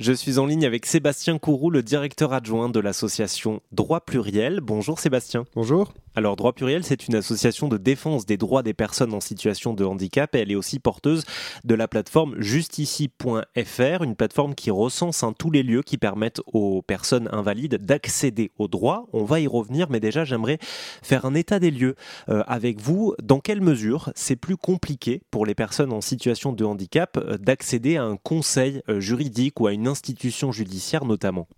Je suis en ligne avec Sébastien Courroux, le directeur adjoint de l'association Droit Pluriel. Bonjour Sébastien. Bonjour. Alors Droit Pluriel, c'est une association de défense des droits des personnes en situation de handicap et elle est aussi porteuse de la plateforme justici.fr, une plateforme qui recense tous les lieux qui permettent aux personnes invalides d'accéder aux droits. On va y revenir, mais déjà j'aimerais faire un état des lieux euh, avec vous. Dans quelle mesure c'est plus compliqué pour les personnes en situation de handicap euh, d'accéder à un conseil euh, juridique ou à une institution judiciaire notamment?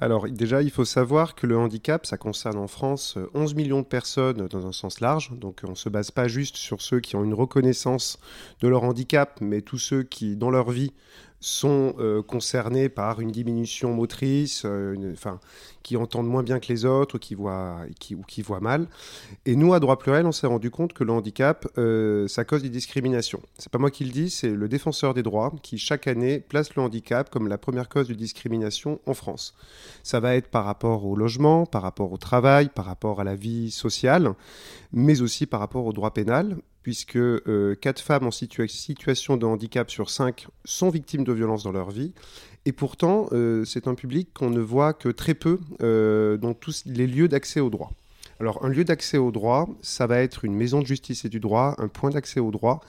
Alors déjà, il faut savoir que le handicap, ça concerne en France 11 millions de personnes dans un sens large. Donc on ne se base pas juste sur ceux qui ont une reconnaissance de leur handicap, mais tous ceux qui, dans leur vie, sont euh, concernés par une diminution motrice, euh, qui entendent moins bien que les autres, qui qui, ou qui voient mal. Et nous, à Droit Pluriel, on s'est rendu compte que le handicap, euh, ça cause des discriminations. C'est pas moi qui le dis, c'est le défenseur des droits qui, chaque année, place le handicap comme la première cause de discrimination en France. Ça va être par rapport au logement, par rapport au travail, par rapport à la vie sociale, mais aussi par rapport au droit pénal puisque euh, 4 femmes en situation de handicap sur 5 sont victimes de violences dans leur vie. Et pourtant, euh, c'est un public qu'on ne voit que très peu euh, dans tous les lieux d'accès au droit. Alors, un lieu d'accès au droit, ça va être une maison de justice et du droit, un point d'accès au droit.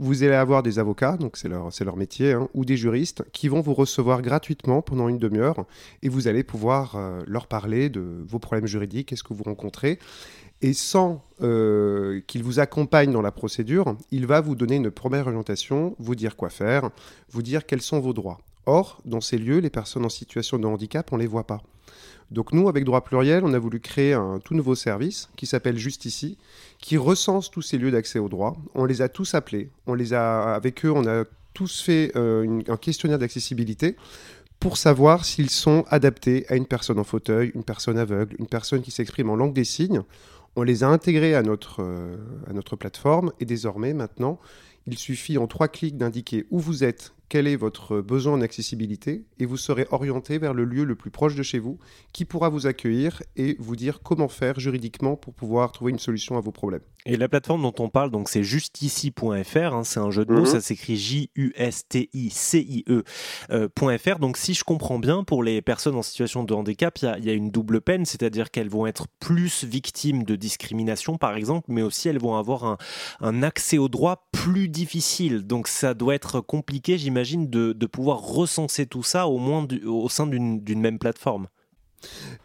Vous allez avoir des avocats, donc c'est leur, métier, hein, ou des juristes qui vont vous recevoir gratuitement pendant une demi-heure et vous allez pouvoir euh, leur parler de vos problèmes juridiques, qu'est-ce que vous rencontrez et sans euh, qu'il vous accompagne dans la procédure, il va vous donner une première orientation, vous dire quoi faire, vous dire quels sont vos droits. Or, dans ces lieux, les personnes en situation de handicap, on ne les voit pas. Donc nous, avec Droit Pluriel, on a voulu créer un tout nouveau service qui s'appelle Justici, qui recense tous ces lieux d'accès au droit. On les a tous appelés, on les a, avec eux, on a tous fait euh, un questionnaire d'accessibilité pour savoir s'ils sont adaptés à une personne en fauteuil, une personne aveugle, une personne qui s'exprime en langue des signes. On les a intégrés à notre, euh, à notre plateforme et désormais, maintenant, il suffit en trois clics d'indiquer où vous êtes, quel est votre besoin en accessibilité et vous serez orienté vers le lieu le plus proche de chez vous qui pourra vous accueillir et vous dire comment faire juridiquement pour pouvoir trouver une solution à vos problèmes. Et la plateforme dont on parle, donc c'est justici.fr, hein, c'est un jeu de mots, mhm. ça s'écrit J-U-S-T-I-C-I-E.fr. Euh, donc si je comprends bien, pour les personnes en situation de handicap, il y, y, a une double peine, c'est-à-dire qu'elles vont être plus victimes de discrimination, par exemple, mais aussi elles vont avoir un, un accès au droit plus difficile. Donc ça doit être compliqué, j'imagine j'imagine, de, pouvoir recenser tout ça au moins au sein d'une même plateforme.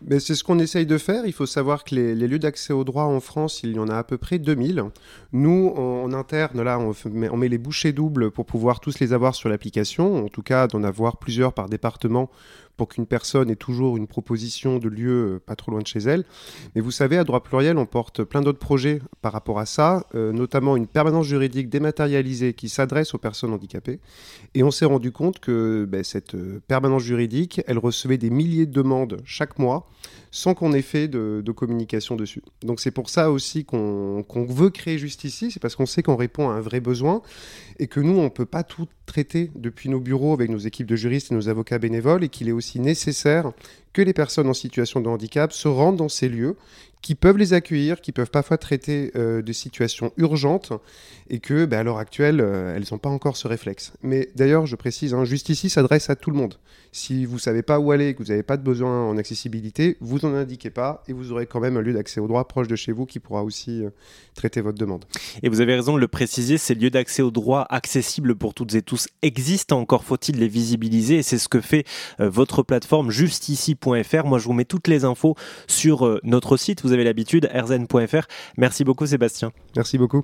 Mais c'est ce qu'on essaye de faire. Il faut savoir que les, lieux d'accès au droit en France, il y en a à peu près 2000. Nous, en, interne, là, on, met, les bouchées doubles pour pouvoir tous les avoir sur l'application. En tout cas, d'en avoir plusieurs par département pour qu'une personne ait toujours une proposition de lieu euh, pas trop loin de chez elle. Mais vous savez, à droit pluriel, on porte plein d'autres projets par rapport à ça, euh, notamment une permanence juridique dématérialisée qui s'adresse aux personnes handicapées. Et on s'est rendu compte que ben, cette euh, permanence juridique, elle recevait des milliers de demandes chaque mois sans qu'on ait fait de, communication dessus. Donc c'est pour ça aussi qu'on veut créer juste ici, c'est parce qu'on sait qu'on répond à un vrai besoin et que nous, on ne peut pas tout traiter depuis nos bureaux avec nos équipes de juristes et nos avocats bénévoles et qu'il est aussi nécessaire que les personnes en situation de handicap se rendent dans ces lieux, qui peuvent les accueillir, qui peuvent parfois traiter euh, de situations urgentes, et que, bah, à l'heure actuelle, euh, elles n'ont pas encore ce réflexe. Mais d'ailleurs, je précise, hein, ici s'adresse à tout le monde. Si vous ne savez pas où aller, que vous n'avez pas de besoin en accessibilité, vous n'en indiquez pas, et vous aurez quand même un lieu d'accès au droit proche de chez vous qui pourra aussi euh, traiter votre demande. Et vous avez raison de le préciser, ces lieux d'accès au droit accessibles pour toutes et tous existent, encore faut-il les visibiliser, et c'est ce que fait votre plateforme Justici moi, je vous mets toutes les infos sur euh, notre site. Vous avez l'habitude, rzn.fr. Merci beaucoup, Sébastien. Merci beaucoup.